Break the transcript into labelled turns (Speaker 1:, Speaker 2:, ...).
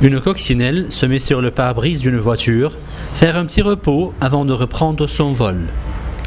Speaker 1: Une coccinelle se met sur le pare-brise d'une voiture, faire un petit repos avant de reprendre son vol.